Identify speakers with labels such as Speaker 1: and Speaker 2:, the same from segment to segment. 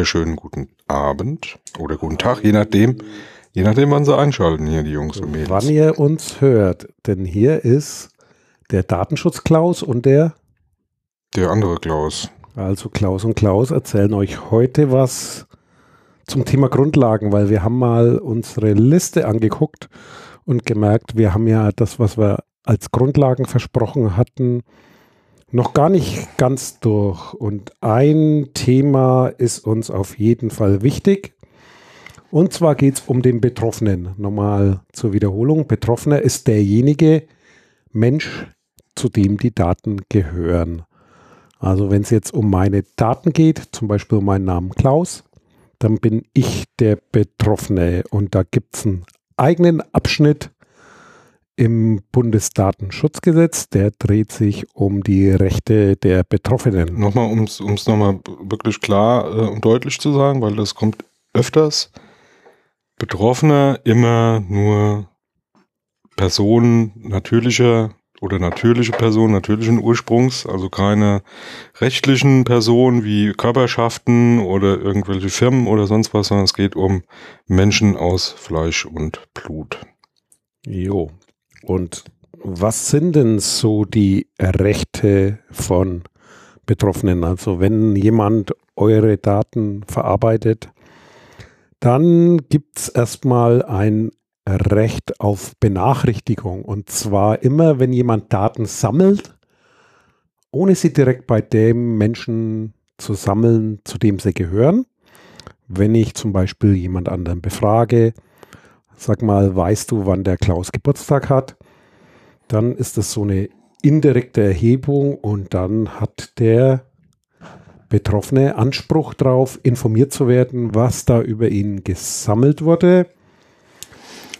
Speaker 1: Wunderschönen guten Abend oder guten Tag, je nachdem, je nachdem, wann sie einschalten hier, die Jungs und Mädels.
Speaker 2: Wann ihr uns hört, denn hier ist der Datenschutz Klaus und der
Speaker 1: Der andere Klaus.
Speaker 2: also Klaus und Klaus erzählen euch heute was zum Thema Grundlagen, weil wir haben mal unsere Liste angeguckt und gemerkt, wir haben ja das, was wir als Grundlagen versprochen hatten, noch gar nicht ganz durch. Und ein Thema ist uns auf jeden Fall wichtig. Und zwar geht es um den Betroffenen. Nochmal zur Wiederholung. Betroffener ist derjenige Mensch, zu dem die Daten gehören. Also wenn es jetzt um meine Daten geht, zum Beispiel um meinen Namen Klaus, dann bin ich der Betroffene. Und da gibt es einen eigenen Abschnitt im Bundesdatenschutzgesetz, der dreht sich um die Rechte der Betroffenen.
Speaker 1: Nochmal, um es nochmal wirklich klar äh, und deutlich zu sagen, weil das kommt öfters. Betroffener immer nur Personen natürlicher oder natürliche Personen natürlichen Ursprungs, also keine rechtlichen Personen wie Körperschaften oder irgendwelche Firmen oder sonst was, sondern es geht um Menschen aus Fleisch und Blut.
Speaker 2: Jo. Und was sind denn so die Rechte von Betroffenen? Also wenn jemand eure Daten verarbeitet, dann gibt es erstmal ein Recht auf Benachrichtigung. Und zwar immer, wenn jemand Daten sammelt, ohne sie direkt bei dem Menschen zu sammeln, zu dem sie gehören. Wenn ich zum Beispiel jemand anderen befrage, sag mal, weißt du, wann der Klaus Geburtstag hat? Dann ist das so eine indirekte Erhebung und dann hat der Betroffene Anspruch darauf, informiert zu werden, was da über ihn gesammelt wurde.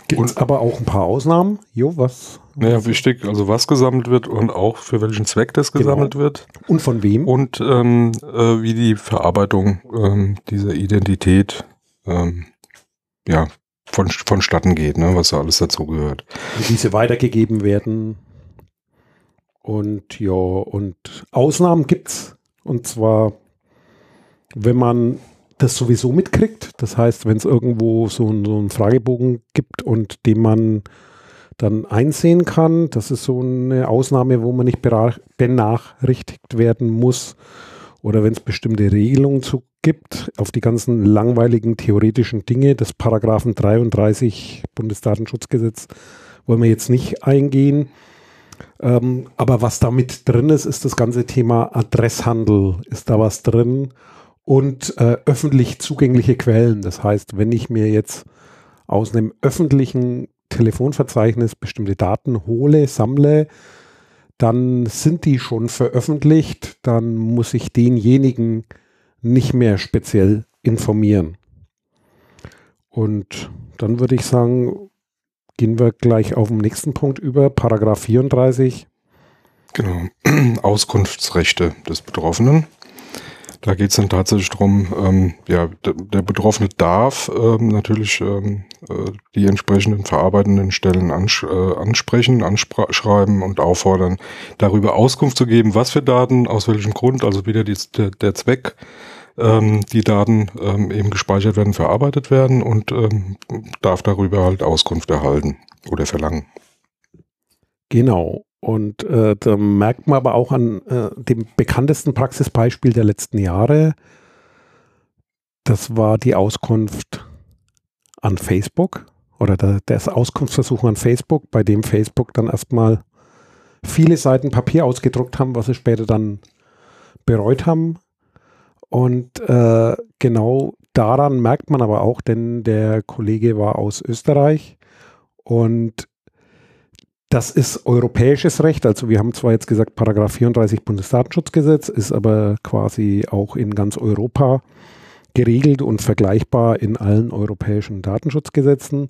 Speaker 2: Gibt aber auch ein paar Ausnahmen. Jo, was?
Speaker 1: Naja, wichtig, also was gesammelt wird und auch für welchen Zweck das
Speaker 2: Genau.
Speaker 1: gesammelt wird.
Speaker 2: Und von wem?
Speaker 1: Und ähm, äh, wie die Verarbeitung ähm, dieser Identität ähm, ja, von, vonstatten geht, ne, was da alles dazugehört.
Speaker 2: wie diese weitergegeben werden. Und ja, und Ausnahmen gibt's. Und zwar, wenn man das sowieso mitkriegt, das heißt, wenn es irgendwo so, so einen Fragebogen gibt und den man dann einsehen kann, das ist so eine Ausnahme, wo man nicht benachrichtigt werden muss. Oder wenn es bestimmte Regelungen zu gibt, auf die ganzen langweiligen theoretischen Dinge des Paragraphen 33 Bundesdatenschutzgesetz wollen wir jetzt nicht eingehen. Ähm, aber was da mit drin ist, ist das ganze Thema Adresshandel. Ist da was drin? Und äh, öffentlich zugängliche Quellen. Das heißt, wenn ich mir jetzt aus einem öffentlichen Telefonverzeichnis bestimmte Daten hole, sammle, dann sind die schon veröffentlicht, dann muss ich denjenigen nicht mehr speziell informieren. Und dann würde ich sagen, gehen wir gleich auf den nächsten Punkt über, Paragraph 34.
Speaker 1: Genau. Auskunftsrechte des Betroffenen. Da geht es dann tatsächlich darum, ähm, ja, der, Betroffene darf ähm, natürlich ähm, äh, die entsprechenden verarbeitenden Stellen ansch äh, ansprechen, anschreiben und auffordern, darüber Auskunft zu geben, was für Daten, aus welchem Grund, also wieder die, der, der Zweck, ähm, die Daten ähm, eben gespeichert werden, verarbeitet werden und ähm, darf darüber halt Auskunft erhalten oder verlangen.
Speaker 2: Genau. Und äh, da merkt man aber auch an äh, dem bekanntesten Praxisbeispiel der letzten Jahre, das war die Auskunft an Facebook oder der, das Auskunftsversuch an Facebook, bei dem Facebook dann erstmal viele Seiten Papier ausgedruckt haben, was sie später dann bereut haben. Und äh, genau daran merkt man aber auch, denn der Kollege war aus Österreich und das ist europäisches Recht. Also wir haben zwar jetzt gesagt, Paragraph 34 Bundesdatenschutzgesetz ist aber quasi auch in ganz Europa geregelt und vergleichbar in allen europäischen Datenschutzgesetzen.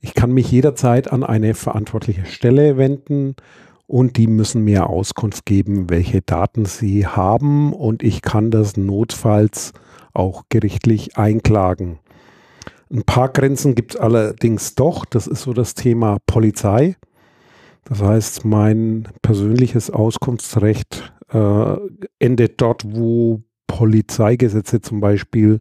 Speaker 2: Ich kann mich jederzeit an eine verantwortliche Stelle wenden und die müssen mir Auskunft geben, welche Daten sie haben und ich kann das notfalls auch gerichtlich einklagen. Ein paar Grenzen gibt es allerdings doch. Das ist so das Thema Polizei. Das heißt, mein persönliches Auskunftsrecht äh, endet dort, wo Polizeigesetze zum Beispiel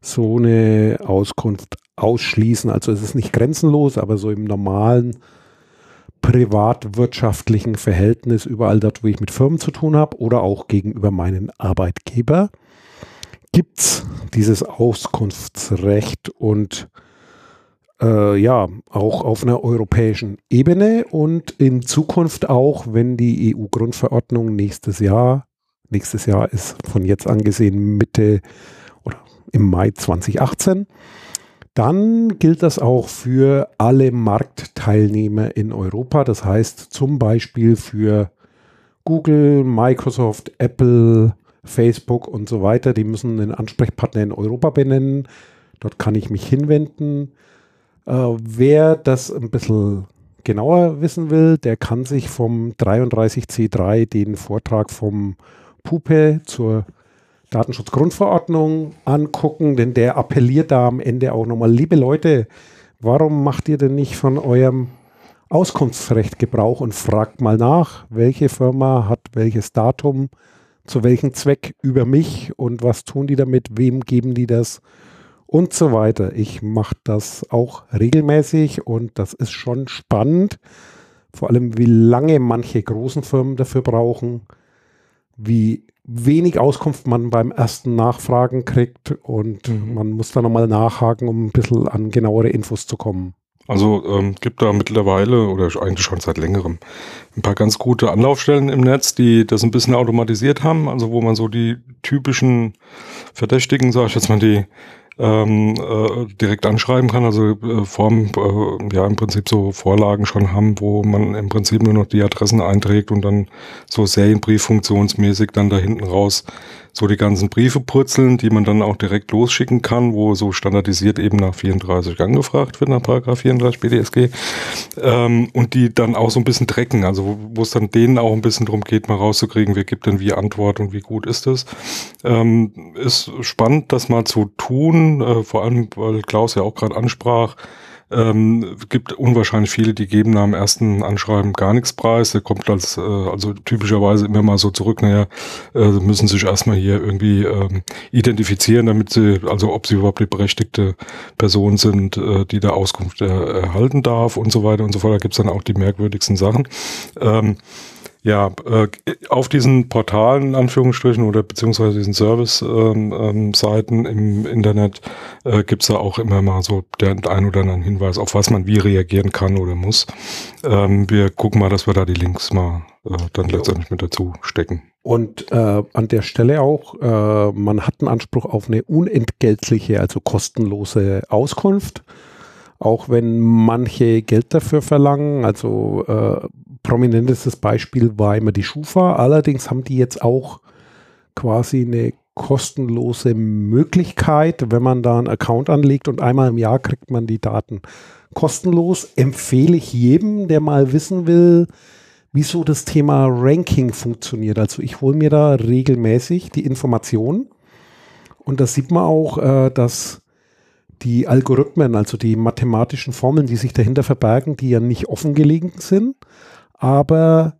Speaker 2: so eine Auskunft ausschließen. Also es ist nicht grenzenlos, aber so im normalen privatwirtschaftlichen Verhältnis überall dort, wo ich mit Firmen zu tun habe oder auch gegenüber meinen Arbeitgeber, gibt es dieses Auskunftsrecht und äh, ja, auch auf einer europäischen Ebene und in Zukunft auch, wenn die EU-Grundverordnung nächstes Jahr, nächstes Jahr ist von jetzt angesehen Mitte oder im Mai 2018, dann gilt das auch für alle Marktteilnehmer in Europa. Das heißt zum Beispiel für Google, Microsoft, Apple, Facebook und so weiter. Die müssen einen Ansprechpartner in Europa benennen. Dort kann ich mich hinwenden. Äh, wer das ein bisschen genauer wissen will, der kann sich vom 33C3 den Vortrag vom Pupe zur Datenschutzgrundverordnung angucken, denn der appelliert da am Ende auch nochmal, liebe Leute, warum macht ihr denn nicht von eurem Auskunftsrecht Gebrauch und fragt mal nach, welche Firma hat welches Datum, zu welchem Zweck über mich und was tun die damit, wem geben die das und so weiter. Ich mache das auch regelmäßig und das ist schon spannend, vor allem wie lange manche großen Firmen dafür brauchen, wie wenig Auskunft man beim ersten Nachfragen kriegt und mhm. man muss da nochmal nachhaken, um ein bisschen an genauere Infos zu kommen.
Speaker 1: Also ähm, gibt da mittlerweile oder eigentlich schon seit längerem ein paar ganz gute Anlaufstellen im Netz, die das ein bisschen automatisiert haben, also wo man so die typischen Verdächtigen, sag ich jetzt mal, die ähm, äh, direkt anschreiben kann, also äh, Form, äh, ja im Prinzip so Vorlagen schon haben, wo man im Prinzip nur noch die Adressen einträgt und dann so Serienbrieffunktionsmäßig dann da hinten raus so die ganzen Briefe purzeln, die man dann auch direkt losschicken kann, wo so standardisiert eben nach 34 angefragt wird, nach Paragraph 34 BDSG, ähm, und die dann auch so ein bisschen trecken, also wo es dann denen auch ein bisschen darum geht, mal rauszukriegen, wer gibt denn wie Antwort und wie gut ist das. Ähm, ist spannend, das mal zu tun, äh, vor allem, weil Klaus ja auch gerade ansprach, ähm, gibt unwahrscheinlich viele, die geben nach dem ersten Anschreiben gar nichts preis. Der kommt als, äh, also typischerweise immer mal so zurück, naja, äh, müssen sich erstmal hier irgendwie ähm, identifizieren, damit sie, also ob sie überhaupt die berechtigte Person sind, äh, die da Auskunft er, erhalten darf und so weiter und so fort. Da gibt's dann auch die merkwürdigsten Sachen. Ähm, ja, äh, auf diesen Portalen, in Anführungsstrichen, oder beziehungsweise diesen Service-Seiten ähm, ähm, im Internet äh, gibt's da auch immer mal so der ein oder anderen Hinweis, auf was man wie reagieren kann oder muss. Ähm, wir gucken mal, dass wir da die Links mal äh, dann letztendlich mit dazu stecken.
Speaker 2: Und äh, an der Stelle auch, äh, man hat einen Anspruch auf eine unentgeltliche, also kostenlose Auskunft auch wenn manche Geld dafür verlangen. Also äh, prominentestes Beispiel war immer die Schufa. Allerdings haben die jetzt auch quasi eine kostenlose Möglichkeit, wenn man da einen Account anlegt und einmal im Jahr kriegt man die Daten kostenlos. Empfehle ich jedem, der mal wissen will, wieso das Thema Ranking funktioniert. Also ich hole mir da regelmäßig die Informationen und da sieht man auch, äh, dass die Algorithmen, also die mathematischen Formeln, die sich dahinter verbergen, die ja nicht offengelegt sind, aber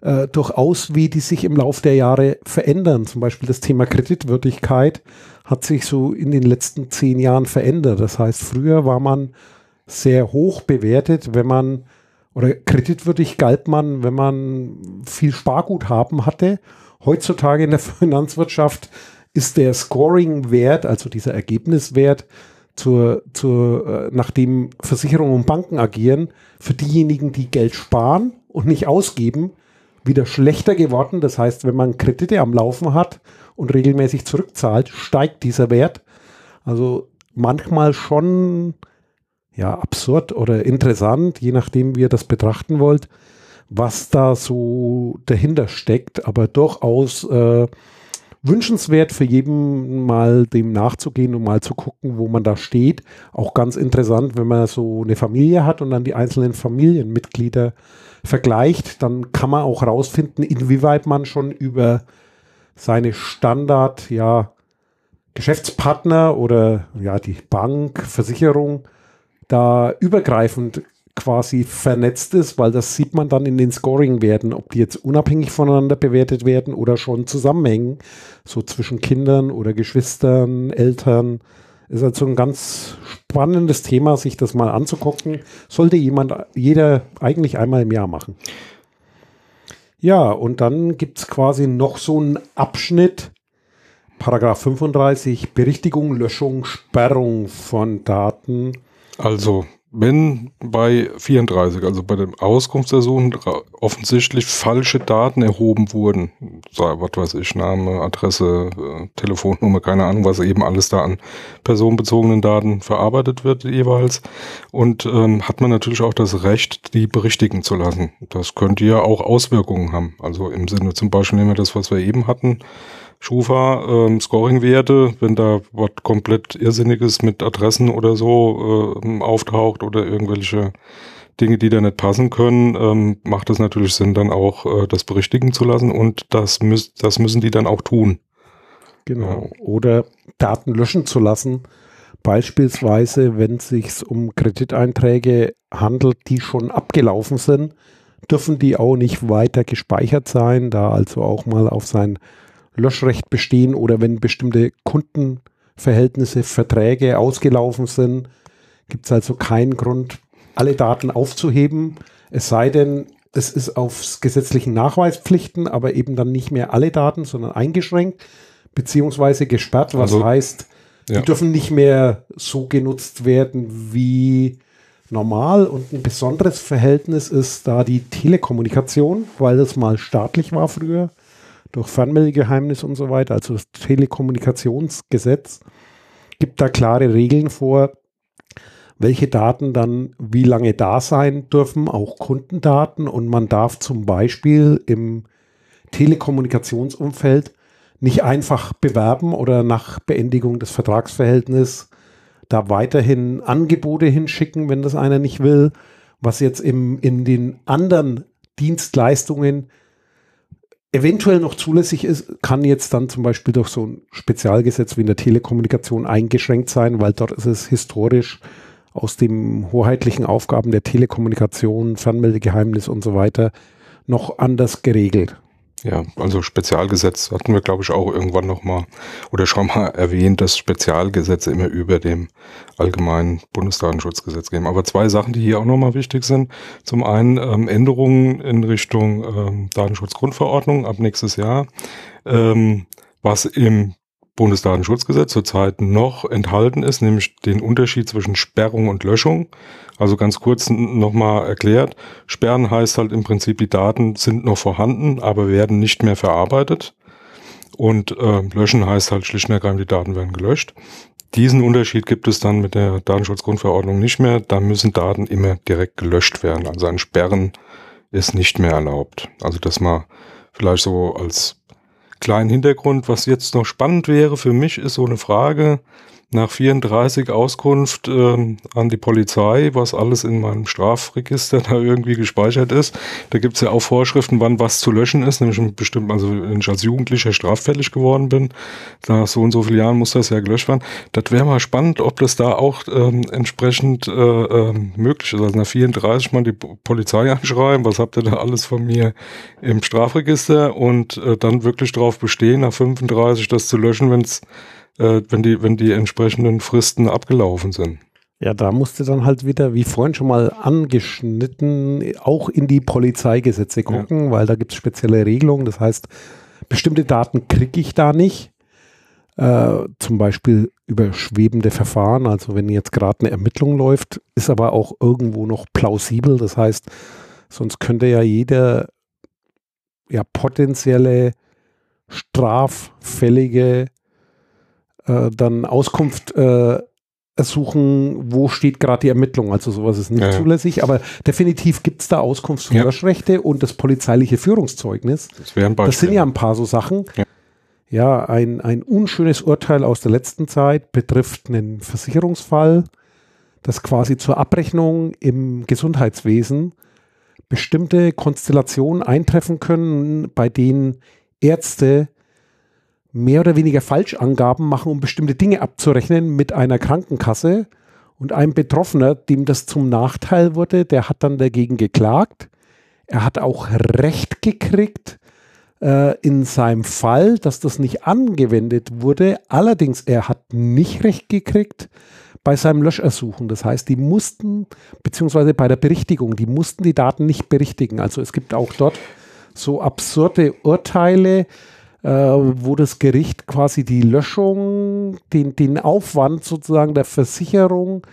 Speaker 2: äh, durchaus, wie die sich im Laufe der Jahre verändern. Zum Beispiel das Thema Kreditwürdigkeit hat sich so in den letzten zehn Jahren verändert. Das heißt, früher war man sehr hoch bewertet, wenn man oder kreditwürdig galt man, wenn man viel Sparguthaben hatte. Heutzutage in der Finanzwirtschaft ist der Scoring-Wert, also dieser Ergebniswert, zur, zur, äh, nachdem Versicherungen und Banken agieren, für diejenigen, die Geld sparen und nicht ausgeben, wieder schlechter geworden. Das heißt, wenn man Kredite am Laufen hat und regelmäßig zurückzahlt, steigt dieser Wert. Also manchmal schon ja absurd oder interessant, je nachdem, wie ihr das betrachten wollt, was da so dahinter steckt, aber durchaus äh, wünschenswert für jeden mal dem nachzugehen und mal zu gucken, wo man da steht. Auch ganz interessant, wenn man so eine Familie hat und dann die einzelnen Familienmitglieder vergleicht, dann kann man auch rausfinden, inwieweit man schon über seine Standard, ja, Geschäftspartner oder ja, die Bank, Versicherung da übergreifend quasi vernetzt ist, weil das sieht man dann in den Scoring-Werten, ob die jetzt unabhängig voneinander bewertet werden oder schon zusammenhängen, so zwischen Kindern oder Geschwistern, Eltern. Ist also ein ganz spannendes Thema, sich das mal anzugucken. Sollte jemand, jeder eigentlich einmal im Jahr machen. Ja, und dann gibt es quasi noch so einen Abschnitt, Paragraph 35, Berichtigung, Löschung, Sperrung von Daten.
Speaker 1: Also wenn bei 34, also bei dem Auskunftsersuchen, offensichtlich falsche Daten erhoben wurden, was weiß ich, Name, Adresse, äh, Telefonnummer, keine Ahnung, was eben alles da an personenbezogenen Daten verarbeitet wird jeweils, und ähm, hat man natürlich auch das Recht, die berichtigen zu lassen. Das könnte ja auch Auswirkungen haben. Also im Sinne zum Beispiel nehmen wir das, was wir eben hatten, Schufa, ähm, Scoring-Werte, wenn da was komplett Irrsinniges mit Adressen oder so äh, auftaucht oder irgendwelche Dinge, die da nicht passen können, ähm, macht es natürlich Sinn, dann auch äh, das berichtigen zu lassen und das, müß, das müssen die dann auch tun.
Speaker 2: Genau. Oder Daten löschen zu lassen. Beispielsweise, wenn es sich um Krediteinträge handelt, die schon abgelaufen sind, dürfen die auch nicht weiter gespeichert sein, da also auch mal auf sein Löschrecht bestehen oder wenn bestimmte Kundenverhältnisse, Verträge ausgelaufen sind, gibt es also keinen Grund, alle Daten aufzuheben. Es sei denn, es ist auf gesetzlichen Nachweispflichten, aber eben dann nicht mehr alle Daten, sondern eingeschränkt beziehungsweise gesperrt, was also, heißt, die ja. dürfen nicht mehr so genutzt werden wie normal. Und ein besonderes Verhältnis ist da die Telekommunikation, weil das mal staatlich war früher durch Fernmeldegeheimnis und so weiter, also das Telekommunikationsgesetz, gibt da klare Regeln vor, welche Daten dann wie lange da sein dürfen, auch Kundendaten. Und man darf zum Beispiel im Telekommunikationsumfeld nicht einfach bewerben oder nach Beendigung des Vertragsverhältnisses da weiterhin Angebote hinschicken, wenn das einer nicht will, was jetzt im, in den anderen Dienstleistungen eventuell noch zulässig ist, kann jetzt dann zum Beispiel durch so ein Spezialgesetz wie in der Telekommunikation eingeschränkt sein, weil dort ist es historisch aus den hoheitlichen Aufgaben der Telekommunikation, Fernmeldegeheimnis und so weiter noch anders geregelt.
Speaker 1: Ja, also Spezialgesetz hatten wir, glaube ich, auch irgendwann nochmal oder schon mal erwähnt, dass Spezialgesetze immer über dem allgemeinen Bundesdatenschutzgesetz gehen. Aber zwei Sachen, die hier auch nochmal wichtig sind. Zum einen ähm, Änderungen in Richtung ähm, Datenschutzgrundverordnung ab nächstes Jahr, ähm, was im Bundesdatenschutzgesetz zurzeit noch enthalten ist, nämlich den Unterschied zwischen Sperrung und Löschung. Also ganz kurz nochmal erklärt. Sperren heißt halt im Prinzip, die Daten sind noch vorhanden, aber werden nicht mehr verarbeitet. Und äh, löschen heißt halt schlicht und ergreifend, die Daten werden gelöscht. Diesen Unterschied gibt es dann mit der Datenschutzgrundverordnung nicht mehr. Da müssen Daten immer direkt gelöscht werden. Also ein Sperren ist nicht mehr erlaubt. Also das mal vielleicht so als kleinen Hintergrund. Was jetzt noch spannend wäre für mich, ist so eine Frage, nach 34 Auskunft ähm, an die Polizei, was alles in meinem Strafregister da irgendwie gespeichert ist. Da gibt's ja auch Vorschriften, wann was zu löschen ist, nämlich bestimmt, also wenn ich als Jugendlicher straffällig geworden bin, nach so und so vielen Jahren muss das ja gelöscht werden. Das wäre mal spannend, ob das da auch ähm, entsprechend äh, äh, möglich ist. Also nach 34 mal die Polizei anschreiben, was habt ihr da alles von mir im Strafregister und äh, dann wirklich darauf bestehen, nach 35 das zu löschen, wenn es äh, wenn, die, wenn die entsprechenden Fristen abgelaufen sind.
Speaker 2: Ja, da musste dann halt wieder, wie vorhin schon mal angeschnitten, auch in die Polizeigesetze gucken, ja. weil da gibt es spezielle Regelungen. Das heißt, bestimmte Daten kriege ich da nicht. Äh, zum Beispiel über schwebende Verfahren. Also wenn jetzt gerade eine Ermittlung läuft, ist aber auch irgendwo noch plausibel. Das heißt, sonst könnte ja jeder ja potenzielle straffällige äh, dann Auskunft äh, ersuchen, wo steht gerade die Ermittlung. Also sowas ist nicht ja. zulässig, aber definitiv gibt es da Auskunfts- und ja. Und das polizeiliche Führungszeugnis. Das, wären das sind ja ein paar so Sachen. Ja. ja, ein, ein unschönes Urteil aus der letzten Zeit betrifft einen Versicherungsfall, das quasi zur Abrechnung im Gesundheitswesen bestimmte Konstellationen eintreffen können, bei denen Ärzte mehr oder weniger Falschangaben machen, um bestimmte Dinge abzurechnen mit einer Krankenkasse. Und ein Betroffener, dem das zum Nachteil wurde, der hat dann dagegen geklagt. Er hat auch Recht gekriegt äh, in seinem Fall, dass das nicht angewendet wurde. Allerdings, er hat nicht Recht gekriegt bei seinem Löschersuchen. Das heißt, die mussten, beziehungsweise bei der Berichtigung, die mussten die Daten nicht berichtigen. Also es gibt auch dort so absurde Urteile, äh, wo das Gericht quasi die Löschung, den, den Aufwand sozusagen der Versicherung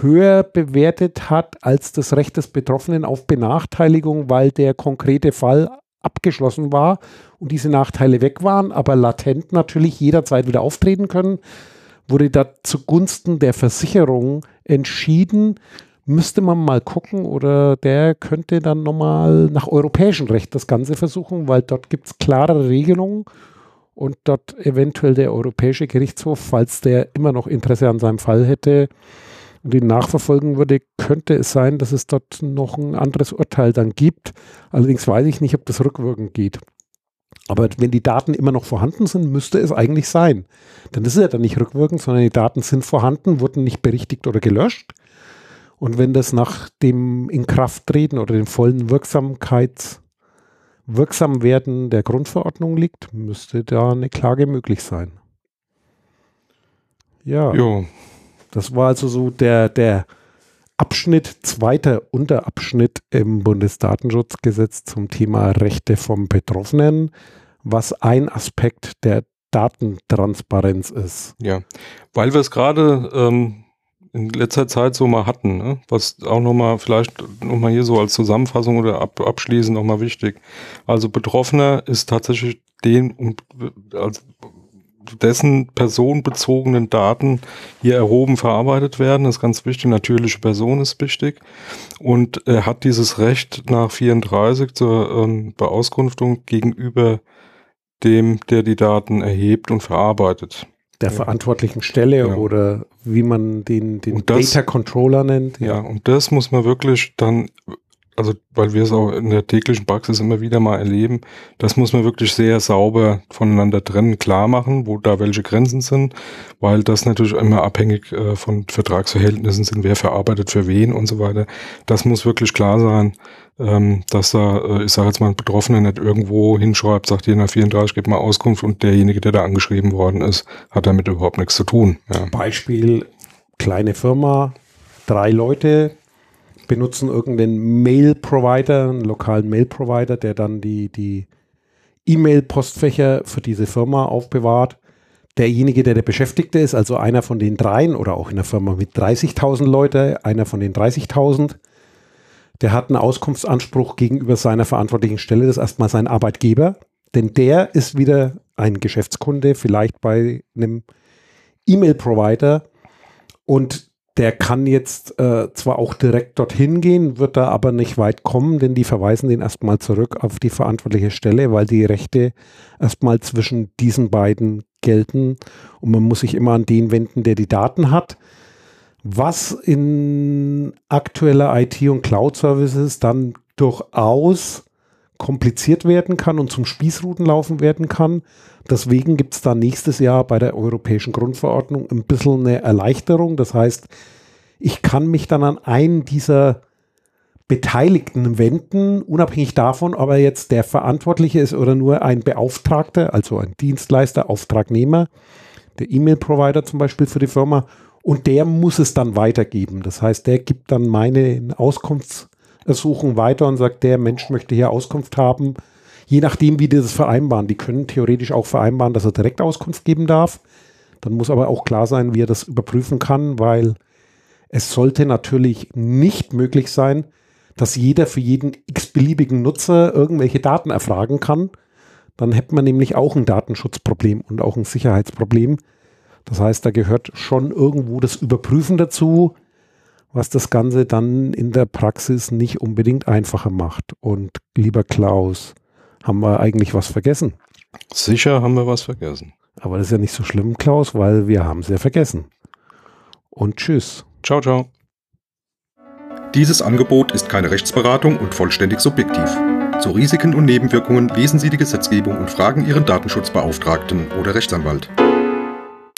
Speaker 2: höher bewertet hat als das Recht des Betroffenen auf Benachteiligung, weil der konkrete Fall abgeschlossen war und diese Nachteile weg waren, aber latent natürlich jederzeit wieder auftreten können, wurde da zugunsten der Versicherung entschieden, müsste man mal gucken oder der könnte dann nochmal nach europäischem Recht das Ganze versuchen, weil dort gibt es klare Regelungen und dort eventuell der Europäische Gerichtshof, falls der immer noch Interesse an seinem Fall hätte und ihn nachverfolgen würde, könnte es sein, dass es dort noch ein anderes Urteil dann gibt. Allerdings weiß ich nicht, ob das rückwirkend geht. Aber wenn die Daten immer noch vorhanden sind, müsste es eigentlich sein. Denn das ist ja dann nicht rückwirkend, sondern die Daten sind vorhanden, wurden nicht berichtigt oder gelöscht. Und wenn das nach dem Inkrafttreten oder dem vollen Wirksamkeits Wirksamwerden der Grundverordnung liegt, müsste da eine Klage möglich sein. Ja. Jo. Das war also so der, der Abschnitt, zweiter Unterabschnitt im Bundesdatenschutzgesetz zum Thema Rechte vom Betroffenen, was ein Aspekt der Datentransparenz ist.
Speaker 1: Ja, weil wir es gerade ähm, in letzter Zeit so mal hatten, ne? was auch nochmal vielleicht nochmal hier so als Zusammenfassung oder ab, abschließend nochmal wichtig. Also Betroffener ist tatsächlich den, also dessen personenbezogenen Daten hier erhoben, verarbeitet werden. Das ist ganz wichtig. Natürliche Person ist wichtig. Und er hat dieses Recht nach 34 zur ähm, Beauskunftung gegenüber dem, der die Daten erhebt und verarbeitet
Speaker 2: der verantwortlichen Stelle ja. oder wie man den, den das, Data Controller nennt.
Speaker 1: Ja. ja, und das muss man wirklich dann also weil wir es auch in der täglichen Praxis immer wieder mal erleben, das muss man wirklich sehr sauber voneinander trennen, klar machen, wo da welche Grenzen sind, weil das natürlich immer abhängig äh, von Vertragsverhältnissen sind, wer verarbeitet für wen und so weiter. Das muss wirklich klar sein, ähm, dass da, äh, ich sage jetzt mal, ein Betroffener nicht irgendwo hinschreibt, sagt jener 34, gib mal Auskunft und derjenige, der da angeschrieben worden ist, hat damit überhaupt nichts zu tun.
Speaker 2: Ja. Beispiel, kleine Firma, drei Leute, benutzen irgendeinen Mail-Provider, einen lokalen Mail-Provider, der dann die, die E-Mail-Postfächer für diese Firma aufbewahrt. Derjenige, der der Beschäftigte ist, also einer von den dreien oder auch in einer Firma mit 30.000 Leute, einer von den 30.000, der hat einen Auskunftsanspruch gegenüber seiner verantwortlichen Stelle, das ist erstmal sein Arbeitgeber, denn der ist wieder ein Geschäftskunde, vielleicht bei einem E-Mail-Provider und der kann jetzt äh, zwar auch direkt dorthin gehen, wird da aber nicht weit kommen, denn die verweisen den erstmal zurück auf die verantwortliche Stelle, weil die Rechte erstmal zwischen diesen beiden gelten und man muss sich immer an den wenden, der die Daten hat. Was in aktueller IT- und Cloud-Services dann durchaus kompliziert werden kann und zum Spießrutenlaufen werden kann. Deswegen gibt es da nächstes Jahr bei der Europäischen Grundverordnung ein bisschen eine Erleichterung. Das heißt, ich kann mich dann an einen dieser Beteiligten wenden, unabhängig davon, ob er jetzt der Verantwortliche ist oder nur ein Beauftragter, also ein Dienstleister, Auftragnehmer, der E-Mail-Provider zum Beispiel für die Firma. Und der muss es dann weitergeben. Das heißt, der gibt dann meine Auskunftsersuchung weiter und sagt, der Mensch möchte hier Auskunft haben je nachdem, wie die das vereinbaren. Die können theoretisch auch vereinbaren, dass er direkt Auskunft geben darf. Dann muss aber auch klar sein, wie er das überprüfen kann, weil es sollte natürlich nicht möglich sein, dass jeder für jeden x-beliebigen Nutzer irgendwelche Daten erfragen kann. Dann hätte man nämlich auch ein Datenschutzproblem und auch ein Sicherheitsproblem. Das heißt, da gehört schon irgendwo das Überprüfen dazu, was das Ganze dann in der Praxis nicht unbedingt einfacher macht. Und lieber Klaus, haben wir eigentlich was vergessen?
Speaker 1: Sicher haben wir was vergessen.
Speaker 2: Aber das ist ja nicht so schlimm, Klaus, weil wir haben es ja vergessen. Und tschüss.
Speaker 1: Ciao, ciao.
Speaker 3: Dieses Angebot ist keine Rechtsberatung und vollständig subjektiv. Zu Risiken und Nebenwirkungen lesen Sie die Gesetzgebung und fragen Ihren Datenschutzbeauftragten oder Rechtsanwalt.